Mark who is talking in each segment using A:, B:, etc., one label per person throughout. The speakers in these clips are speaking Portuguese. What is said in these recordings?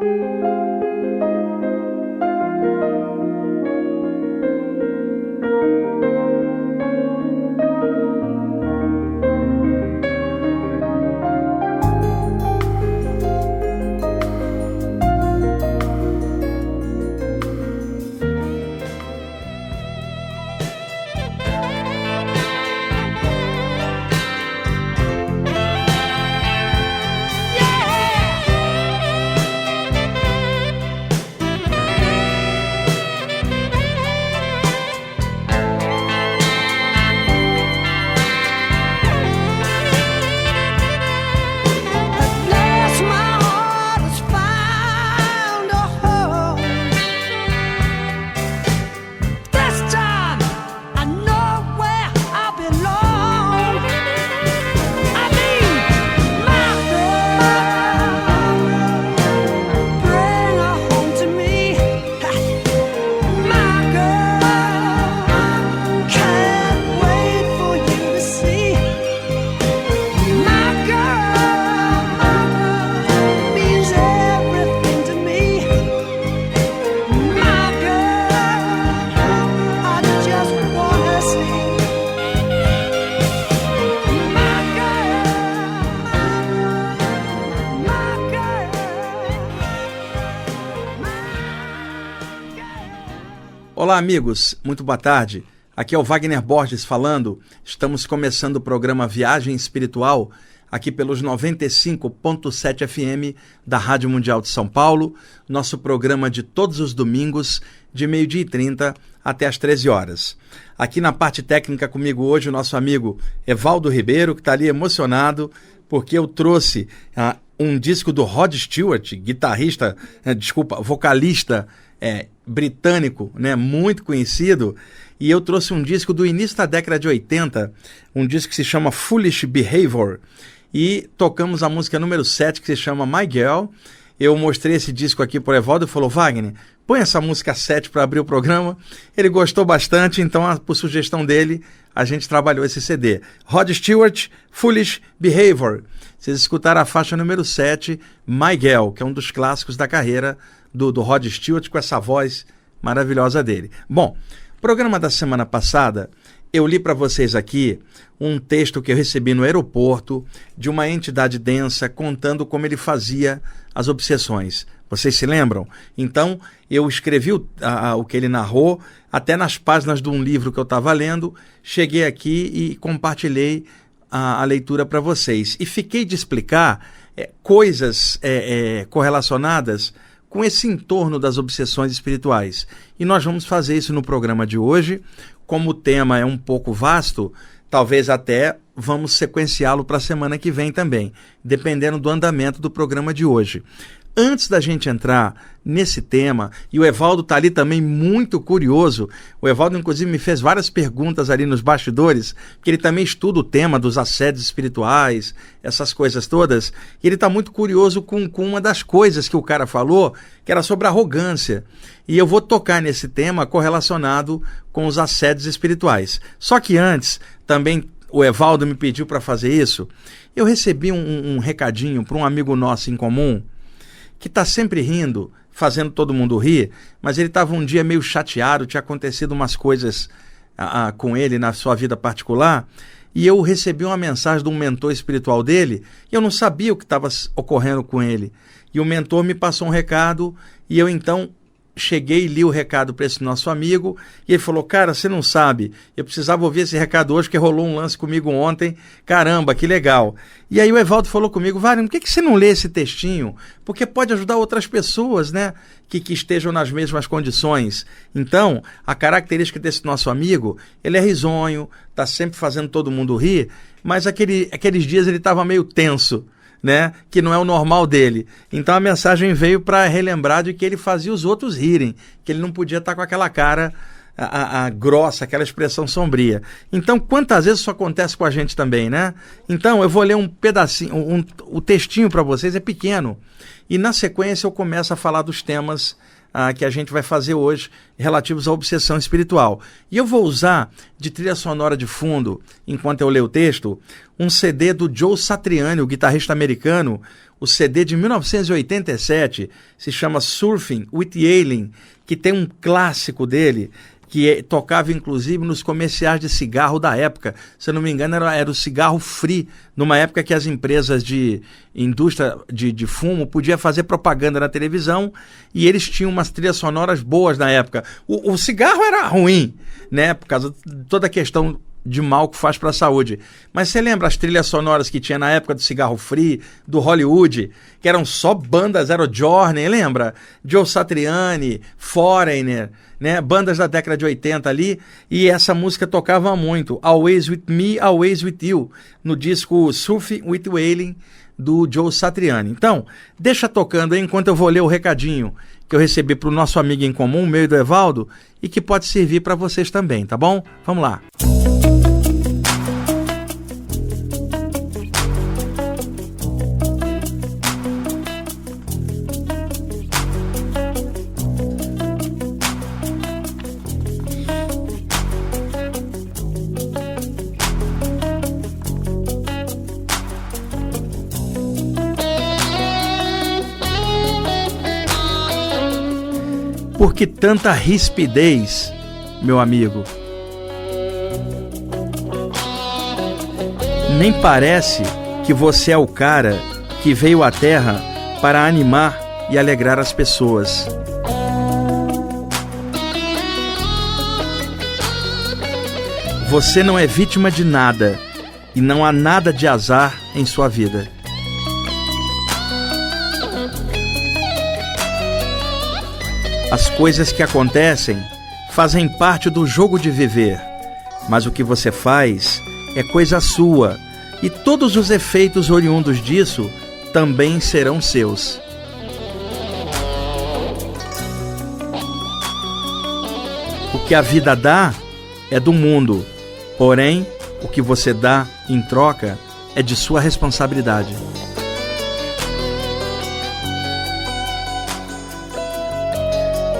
A: Música Olá, amigos, muito boa tarde. Aqui é o Wagner Borges falando. Estamos começando o programa Viagem Espiritual aqui pelos 95.7 FM da Rádio Mundial de São Paulo, nosso programa de todos os domingos, de meio-dia e 30 até as 13 horas. Aqui na parte técnica comigo hoje o nosso amigo Evaldo Ribeiro, que está ali emocionado porque eu trouxe uh, um disco do Rod Stewart, guitarrista, uh, desculpa, vocalista é, britânico, né, muito conhecido, e eu trouxe um disco do início da década de 80, um disco que se chama Foolish Behavior, e tocamos a música número 7, que se chama My Girl. Eu mostrei esse disco aqui para o Evaldo e falou, Wagner, põe essa música 7 para abrir o programa. Ele gostou bastante, então, por sugestão dele, a gente trabalhou esse CD. Rod Stewart, Foolish Behavior. Vocês escutaram a faixa número 7, My Girl, que é um dos clássicos da carreira do, do Rod Stewart com essa voz maravilhosa dele. Bom, programa da semana passada, eu li para vocês aqui um texto que eu recebi no aeroporto de uma entidade densa contando como ele fazia as obsessões. Vocês se lembram? Então, eu escrevi o, a, o que ele narrou até nas páginas de um livro que eu estava lendo, cheguei aqui e compartilhei a, a leitura para vocês. E fiquei de explicar é, coisas é, é, correlacionadas com esse entorno das obsessões espirituais. E nós vamos fazer isso no programa de hoje. Como o tema é um pouco vasto, talvez até vamos sequenciá-lo para a semana que vem também, dependendo do andamento do programa de hoje. Antes da gente entrar nesse tema, e o Evaldo está ali também muito curioso, o Evaldo, inclusive, me fez várias perguntas ali nos bastidores, que ele também estuda o tema dos assédios espirituais, essas coisas todas, e ele está muito curioso com, com uma das coisas que o cara falou, que era sobre arrogância. E eu vou tocar nesse tema correlacionado com os assédios espirituais. Só que antes, também o Evaldo me pediu para fazer isso, eu recebi um, um recadinho para um amigo nosso em comum que está sempre rindo, fazendo todo mundo rir, mas ele estava um dia meio chateado, tinha acontecido umas coisas com ele na sua vida particular, e eu recebi uma mensagem de um mentor espiritual dele, e eu não sabia o que estava ocorrendo com ele. E o mentor me passou um recado, e eu então cheguei e li o recado para esse nosso amigo e ele falou: Cara, você não sabe, eu precisava ouvir esse recado hoje, que rolou um lance comigo ontem. Caramba, que legal. E aí o Evaldo falou comigo: Vário, por que, que você não lê esse textinho? Porque pode ajudar outras pessoas, né? Que, que estejam nas mesmas condições. Então, a característica desse nosso amigo, ele é risonho, tá sempre fazendo todo mundo rir, mas aquele, aqueles dias ele estava meio tenso né? Que não é o normal dele. Então a mensagem veio para relembrar de que ele fazia os outros rirem, que ele não podia estar tá com aquela cara a, a, grossa, aquela expressão sombria. Então, quantas vezes isso acontece com a gente também, né? Então, eu vou ler um pedacinho, um, o textinho para vocês é pequeno. E na sequência eu começo a falar dos temas ah, que a gente vai fazer hoje relativos à obsessão espiritual. E eu vou usar de trilha sonora de fundo, enquanto eu leio o texto, um CD do Joe Satriani, o guitarrista americano, o CD de 1987, se chama Surfing with Alien, que tem um clássico dele, que é, tocava inclusive nos comerciais de cigarro da época. Se eu não me engano, era, era o cigarro free, numa época que as empresas de indústria de, de fumo podiam fazer propaganda na televisão e eles tinham umas trilhas sonoras boas na época. O, o cigarro era ruim, né? Por causa de toda a questão de mal que faz para a saúde. Mas você lembra as trilhas sonoras que tinha na época do Cigarro Free, do Hollywood, que eram só bandas, era o Journey, lembra? Joe Satriani, Foreigner, né? Bandas da década de 80 ali, e essa música tocava muito, Always With Me, Always With You, no disco Surfing With Wailing, do Joe Satriani. Então, deixa tocando aí enquanto eu vou ler o recadinho que eu recebi para o nosso amigo em comum, meio do Evaldo, e que pode servir para vocês também, tá bom? Vamos lá. Por que tanta rispidez, meu amigo? Nem parece que você é o cara que veio à Terra para animar e alegrar as pessoas. Você não é vítima de nada e não há nada de azar em sua vida. As coisas que acontecem fazem parte do jogo de viver, mas o que você faz é coisa sua e todos os efeitos oriundos disso também serão seus. O que a vida dá é do mundo, porém, o que você dá em troca é de sua responsabilidade.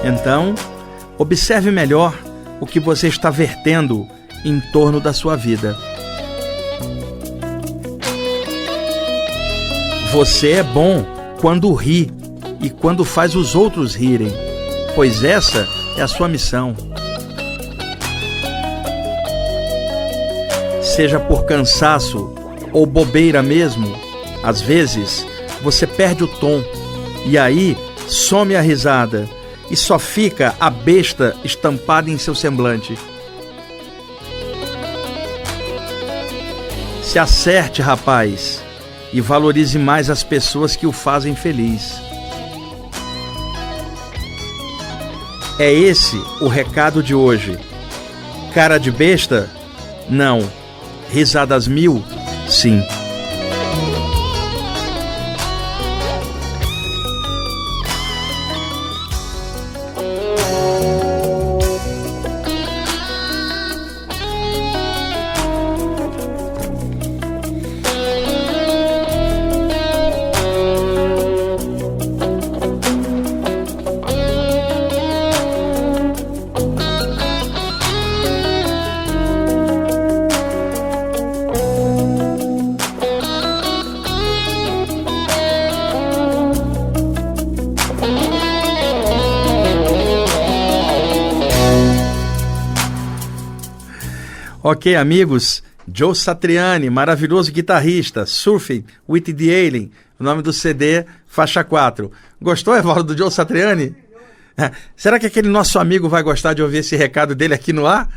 A: Então, observe melhor o que você está vertendo em torno da sua vida. Você é bom quando ri e quando faz os outros rirem, pois essa é a sua missão. Seja por cansaço ou bobeira mesmo, às vezes você perde o tom e aí some a risada e só fica a besta estampada em seu semblante. Se acerte, rapaz, e valorize mais as pessoas que o fazem feliz. É esse o recado de hoje. Cara de besta? Não. Risadas mil? Sim. Ok, amigos, Joe Satriani, maravilhoso guitarrista, Surfing with the Alien, o nome do CD, faixa 4. Gostou, Evaldo, do Joe Satriani? É. Será que aquele nosso amigo vai gostar de ouvir esse recado dele aqui no ar?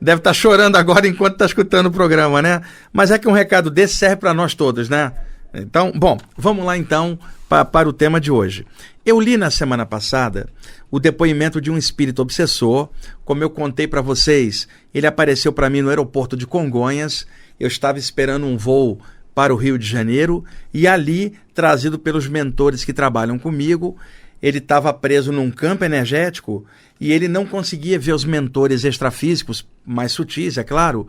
A: Deve estar tá chorando agora enquanto está escutando o programa, né? Mas é que um recado desse serve para nós todos, né? Então, bom, vamos lá então pa, para o tema de hoje. Eu li na semana passada o depoimento de um espírito obsessor. Como eu contei para vocês, ele apareceu para mim no aeroporto de Congonhas. Eu estava esperando um voo para o Rio de Janeiro e ali, trazido pelos mentores que trabalham comigo, ele estava preso num campo energético e ele não conseguia ver os mentores extrafísicos, mais sutis, é claro,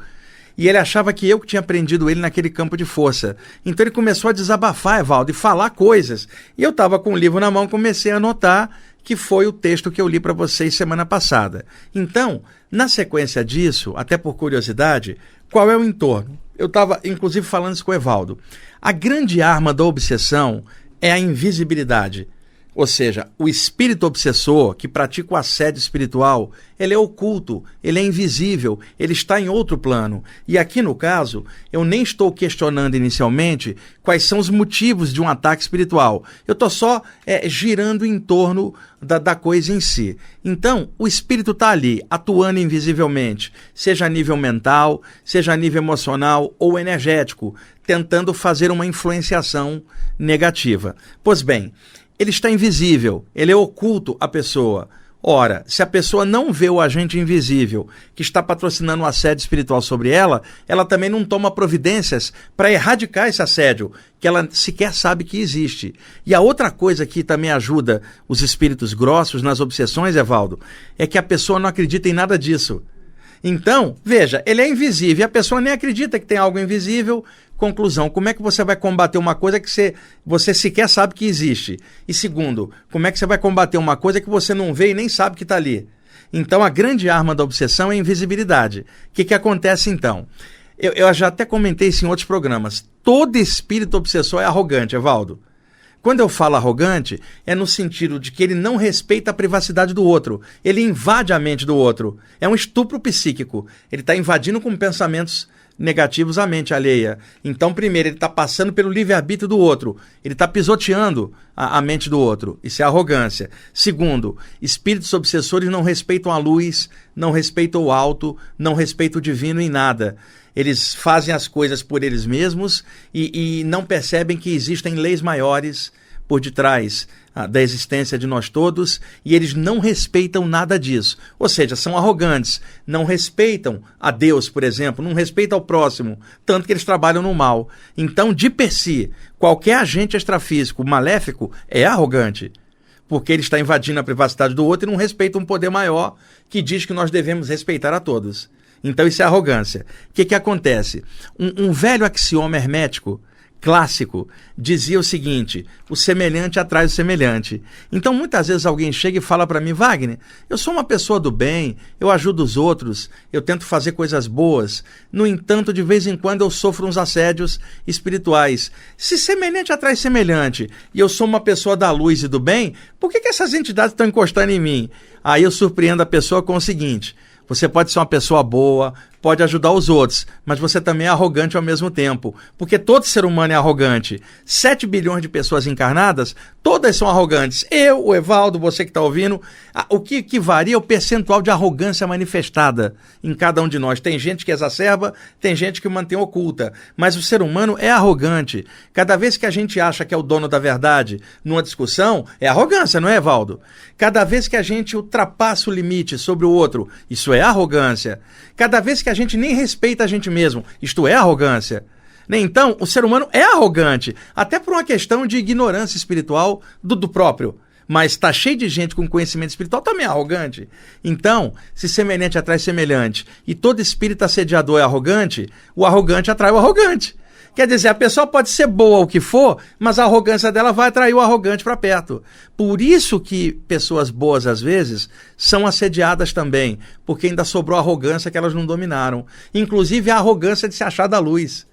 A: e ele achava que eu que tinha prendido ele naquele campo de força. Então ele começou a desabafar, Evaldo, e falar coisas. E eu estava com o livro na mão, comecei a anotar que foi o texto que eu li para vocês semana passada. Então, na sequência disso, até por curiosidade, qual é o entorno? Eu estava, inclusive, falando isso com o Evaldo. A grande arma da obsessão é a invisibilidade. Ou seja, o espírito obsessor que pratica o assédio espiritual, ele é oculto, ele é invisível, ele está em outro plano. E aqui no caso, eu nem estou questionando inicialmente quais são os motivos de um ataque espiritual. Eu estou só é, girando em torno da, da coisa em si. Então, o espírito está ali, atuando invisivelmente, seja a nível mental, seja a nível emocional ou energético, tentando fazer uma influenciação negativa. Pois bem, ele está invisível, ele é oculto à pessoa. Ora, se a pessoa não vê o agente invisível que está patrocinando o assédio espiritual sobre ela, ela também não toma providências para erradicar esse assédio, que ela sequer sabe que existe. E a outra coisa que também ajuda os espíritos grossos nas obsessões, Evaldo, é que a pessoa não acredita em nada disso. Então, veja, ele é invisível e a pessoa nem acredita que tem algo invisível, Conclusão: como é que você vai combater uma coisa que você, você sequer sabe que existe? E segundo, como é que você vai combater uma coisa que você não vê e nem sabe que está ali? Então, a grande arma da obsessão é a invisibilidade. O que, que acontece então? Eu, eu já até comentei isso em outros programas. Todo espírito obsessor é arrogante, Evaldo. Quando eu falo arrogante, é no sentido de que ele não respeita a privacidade do outro. Ele invade a mente do outro. É um estupro psíquico. Ele está invadindo com pensamentos negativos à mente alheia. Então, primeiro, ele está passando pelo livre-arbítrio do outro, ele está pisoteando a, a, mente do outro. Isso é arrogância. Segundo, espíritos obsessores não respeitam a luz, não respeitam o alto, não respeitam o divino em nada. Eles fazem as coisas por eles mesmos e, e não percebem que existem leis maiores por detrás ah, da existência de nós todos e eles não respeitam nada disso. Ou seja, são arrogantes, não respeitam a Deus, por exemplo, não respeitam ao próximo, tanto que eles trabalham no mal. Então, de per si, qualquer agente extrafísico maléfico é arrogante. Porque ele está invadindo a privacidade do outro e não respeita um poder maior que diz que nós devemos respeitar a todos. Então, isso é arrogância. O que, que acontece? Um, um velho axioma hermético clássico dizia o seguinte: o semelhante atrai o semelhante. Então, muitas vezes alguém chega e fala para mim, Wagner, eu sou uma pessoa do bem, eu ajudo os outros, eu tento fazer coisas boas. No entanto, de vez em quando eu sofro uns assédios espirituais. Se semelhante atrai semelhante e eu sou uma pessoa da luz e do bem, por que, que essas entidades estão encostando em mim? Aí eu surpreendo a pessoa com o seguinte: você pode ser uma pessoa boa, pode ajudar os outros, mas você também é arrogante ao mesmo tempo. Porque todo ser humano é arrogante. 7 bilhões de pessoas encarnadas, todas são arrogantes. Eu, o Evaldo, você que está ouvindo, o que, que varia é o percentual de arrogância manifestada em cada um de nós. Tem gente que exacerba, tem gente que mantém oculta. Mas o ser humano é arrogante. Cada vez que a gente acha que é o dono da verdade numa discussão, é arrogância, não é, Evaldo? Cada vez que a gente ultrapassa o limite sobre o outro, isso é arrogância. Cada vez que que a gente nem respeita a gente mesmo. Isto é arrogância. Né? Então, o ser humano é arrogante, até por uma questão de ignorância espiritual do, do próprio. Mas está cheio de gente com conhecimento espiritual também é arrogante. Então, se semelhante atrai semelhante e todo espírito assediador é arrogante, o arrogante atrai o arrogante. Quer dizer, a pessoa pode ser boa o que for, mas a arrogância dela vai atrair o arrogante para perto. Por isso que pessoas boas, às vezes, são assediadas também, porque ainda sobrou arrogância que elas não dominaram. Inclusive a arrogância de se achar da luz.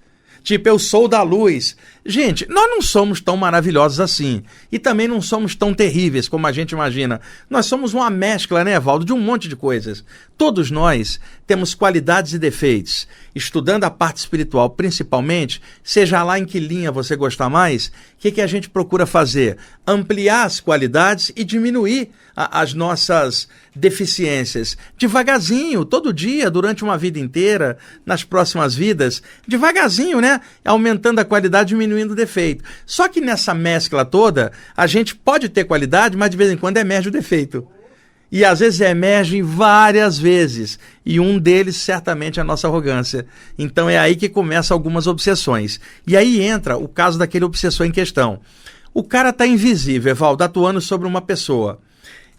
A: Tipo, eu sou da luz. Gente, nós não somos tão maravilhosos assim. E também não somos tão terríveis como a gente imagina. Nós somos uma mescla, né, Valdo, de um monte de coisas. Todos nós temos qualidades e defeitos. Estudando a parte espiritual, principalmente, seja lá em que linha você gostar mais, o que, que a gente procura fazer? Ampliar as qualidades e diminuir a, as nossas deficiências. Devagarzinho, todo dia, durante uma vida inteira, nas próximas vidas, devagarzinho, né? Aumentando a qualidade, diminuindo o defeito. Só que nessa mescla toda, a gente pode ter qualidade, mas de vez em quando emerge o defeito. E às vezes emergem várias vezes. E um deles, certamente, é a nossa arrogância. Então é aí que começam algumas obsessões. E aí entra o caso daquele obsessor em questão. O cara está invisível, Evaldo, atuando sobre uma pessoa.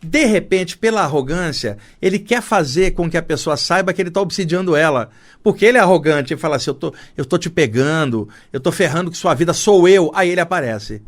A: De repente, pela arrogância, ele quer fazer com que a pessoa saiba que ele está obsidiando ela. Porque ele é arrogante, ele fala assim: eu tô, eu tô te pegando, eu tô ferrando com sua vida, sou eu. Aí ele aparece.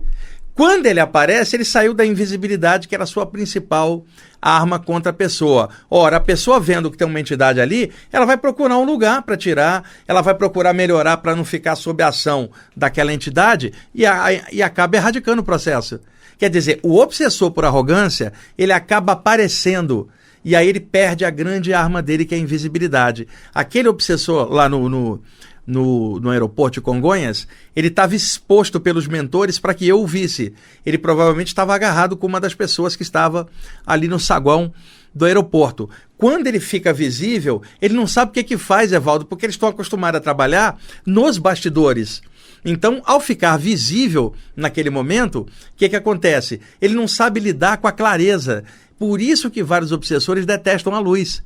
A: Quando ele aparece, ele saiu da invisibilidade, que era a sua principal arma contra a pessoa. Ora, a pessoa vendo que tem uma entidade ali, ela vai procurar um lugar para tirar, ela vai procurar melhorar para não ficar sob a ação daquela entidade e, a, e acaba erradicando o processo. Quer dizer, o obsessor por arrogância, ele acaba aparecendo e aí ele perde a grande arma dele, que é a invisibilidade. Aquele obsessor lá no, no no, no aeroporto de Congonhas, ele estava exposto pelos mentores para que eu o visse. Ele provavelmente estava agarrado com uma das pessoas que estava ali no saguão do aeroporto. Quando ele fica visível, ele não sabe o que, que faz, Evaldo, porque eles estão acostumados a trabalhar nos bastidores. Então, ao ficar visível naquele momento, o que, que acontece? Ele não sabe lidar com a clareza. Por isso que vários obsessores detestam a luz.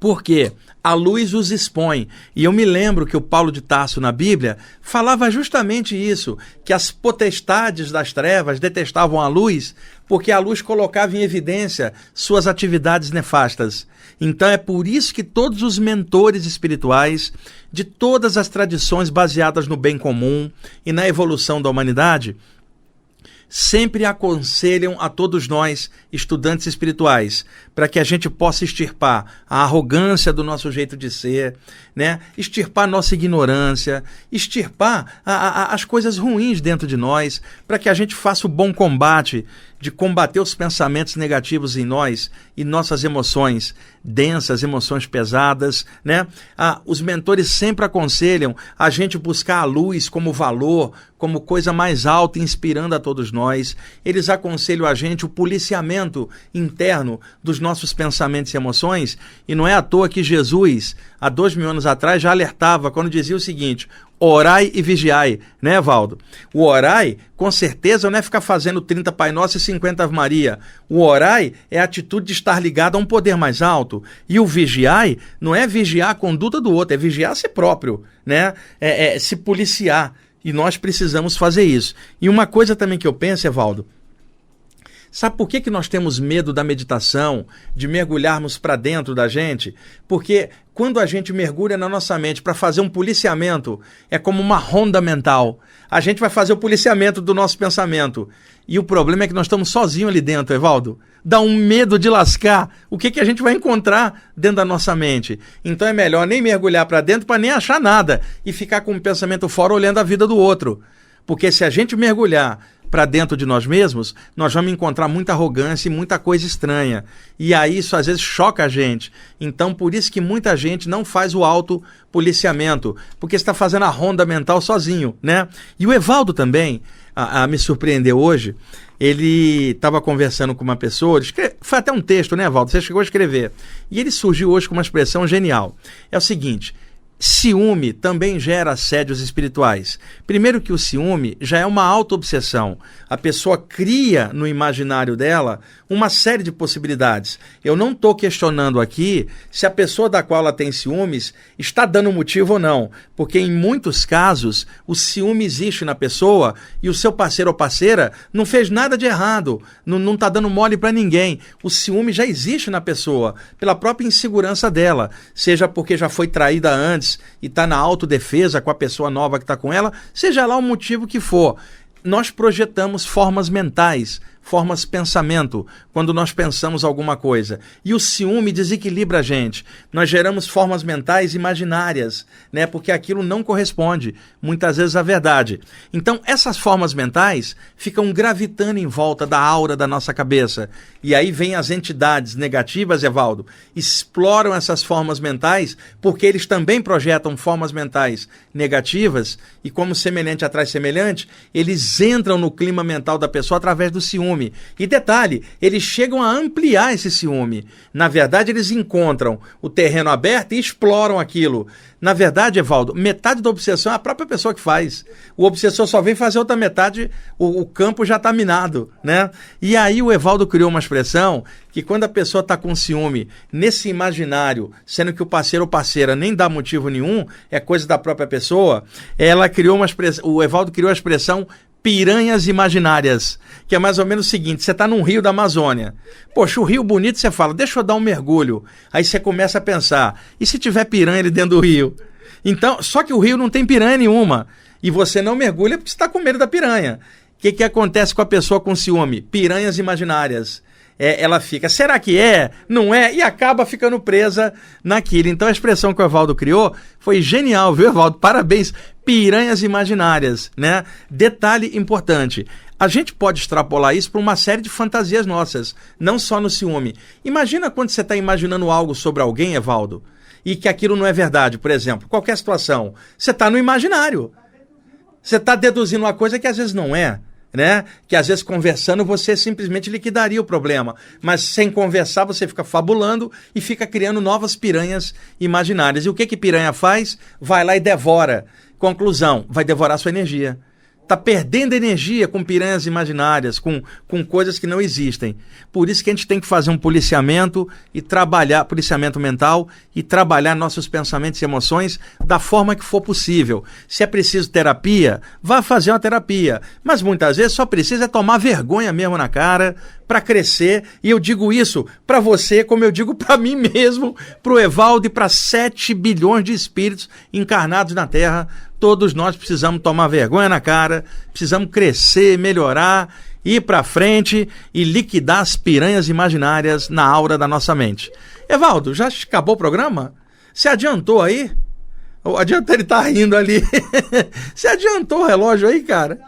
A: Por quê? A luz os expõe. E eu me lembro que o Paulo de Tarso na Bíblia falava justamente isso, que as potestades das trevas detestavam a luz, porque a luz colocava em evidência suas atividades nefastas. Então é por isso que todos os mentores espirituais de todas as tradições baseadas no bem comum e na evolução da humanidade sempre aconselham a todos nós, estudantes espirituais, para que a gente possa extirpar a arrogância do nosso jeito de ser, né? extirpar nossa ignorância, extirpar a, a, as coisas ruins dentro de nós, para que a gente faça o bom combate de combater os pensamentos negativos em nós e nossas emoções densas, emoções pesadas, né? Ah, os mentores sempre aconselham a gente buscar a luz como valor, como coisa mais alta, inspirando a todos nós. Eles aconselham a gente o policiamento interno dos nossos pensamentos e emoções. E não é à toa que Jesus, há dois mil anos atrás, já alertava quando dizia o seguinte: orai e vigiai, né, Valdo? O orai, com certeza, não é ficar fazendo 30 Pai Nosso e 50 Ave Maria. O orai é a atitude de estar ligado a um poder mais alto. E o vigiai não é vigiar a conduta do outro, é vigiar a si próprio, né? É, é se policiar. E nós precisamos fazer isso. E uma coisa também que eu penso, Evaldo, Sabe por que, que nós temos medo da meditação, de mergulharmos para dentro da gente? Porque quando a gente mergulha na nossa mente para fazer um policiamento, é como uma ronda mental. A gente vai fazer o policiamento do nosso pensamento. E o problema é que nós estamos sozinhos ali dentro, Evaldo. Dá um medo de lascar. O que, que a gente vai encontrar dentro da nossa mente? Então é melhor nem mergulhar para dentro para nem achar nada e ficar com o pensamento fora olhando a vida do outro. Porque se a gente mergulhar para dentro de nós mesmos, nós vamos encontrar muita arrogância e muita coisa estranha. E aí isso às vezes choca a gente. Então, por isso que muita gente não faz o auto-policiamento, porque está fazendo a ronda mental sozinho, né? E o Evaldo também a, a me surpreendeu hoje. Ele estava conversando com uma pessoa, escreve, foi até um texto, né, Evaldo? Você chegou a escrever. E ele surgiu hoje com uma expressão genial. É o seguinte: Ciúme também gera assédios espirituais. Primeiro que o ciúme já é uma auto-obsessão. A pessoa cria no imaginário dela uma série de possibilidades. Eu não estou questionando aqui se a pessoa da qual ela tem ciúmes está dando motivo ou não, porque em muitos casos o ciúme existe na pessoa e o seu parceiro ou parceira não fez nada de errado, não está dando mole para ninguém. O ciúme já existe na pessoa, pela própria insegurança dela, seja porque já foi traída antes e está na autodefesa com a pessoa nova que está com ela, seja lá o motivo que for nós projetamos formas mentais formas pensamento quando nós pensamos alguma coisa. E o ciúme desequilibra a gente. Nós geramos formas mentais imaginárias, né? Porque aquilo não corresponde muitas vezes à verdade. Então, essas formas mentais ficam gravitando em volta da aura da nossa cabeça. E aí vem as entidades negativas, Evaldo, exploram essas formas mentais porque eles também projetam formas mentais negativas e como semelhante atrai semelhante, eles entram no clima mental da pessoa através do ciúme ciúme. E detalhe, eles chegam a ampliar esse ciúme. Na verdade, eles encontram o terreno aberto e exploram aquilo. Na verdade, Evaldo, metade da obsessão é a própria pessoa que faz. O obsessor só vem fazer outra metade, o, o campo já está minado, né? E aí o Evaldo criou uma expressão que quando a pessoa está com ciúme nesse imaginário, sendo que o parceiro ou parceira nem dá motivo nenhum, é coisa da própria pessoa, ela criou uma expressão, o Evaldo criou a expressão piranhas imaginárias, que é mais ou menos o seguinte: você está num rio da Amazônia. Poxa, o rio bonito, você fala, deixa eu dar um mergulho. Aí você começa a pensar: e se tiver piranha ali dentro do rio? Então, só que o rio não tem piranha nenhuma. E você não mergulha porque está com medo da piranha. O que, que acontece com a pessoa com ciúme? Piranhas imaginárias. É, ela fica, será que é? Não é? E acaba ficando presa naquilo. Então a expressão que o Evaldo criou foi genial, viu, Evaldo? Parabéns. Piranhas imaginárias, né? Detalhe importante. A gente pode extrapolar isso para uma série de fantasias nossas, não só no ciúme. Imagina quando você está imaginando algo sobre alguém, Evaldo, e que aquilo não é verdade. Por exemplo, qualquer situação. Você está no imaginário. Você está deduzindo uma coisa que às vezes não é né? Que às vezes conversando você simplesmente liquidaria o problema, mas sem conversar você fica fabulando e fica criando novas piranhas imaginárias. E o que que piranha faz? Vai lá e devora. Conclusão, vai devorar sua energia está perdendo energia com piranhas imaginárias, com, com coisas que não existem. Por isso que a gente tem que fazer um policiamento e trabalhar, policiamento mental e trabalhar nossos pensamentos e emoções da forma que for possível. Se é preciso terapia, vá fazer uma terapia. Mas muitas vezes só precisa é tomar vergonha mesmo na cara para crescer. E eu digo isso para você, como eu digo para mim mesmo, para o Evaldo e para 7 bilhões de espíritos encarnados na Terra Todos nós precisamos tomar vergonha na cara, precisamos crescer, melhorar, ir para frente e liquidar as piranhas imaginárias na aura da nossa mente. Evaldo, já acabou o programa? Se adiantou aí? Adianta ele tá rindo ali. Se adiantou o relógio aí, cara?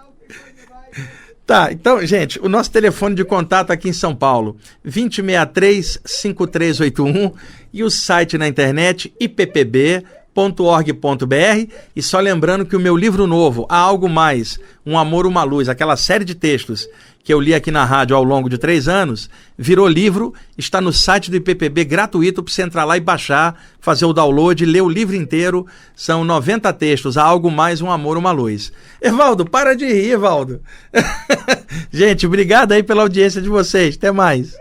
A: Tá, então, gente, o nosso telefone de contato aqui em São Paulo, 2063-5381 e o site na internet ippb org.br e só lembrando que o meu livro novo, Há Algo Mais, Um Amor, Uma Luz, aquela série de textos que eu li aqui na rádio ao longo de três anos, virou livro, está no site do IPPB gratuito para você entrar lá e baixar, fazer o download, ler o livro inteiro. São 90 textos, Há Algo Mais, Um Amor, Uma Luz. Evaldo, para de rir, Evaldo. Gente, obrigado aí pela audiência de vocês. Até mais.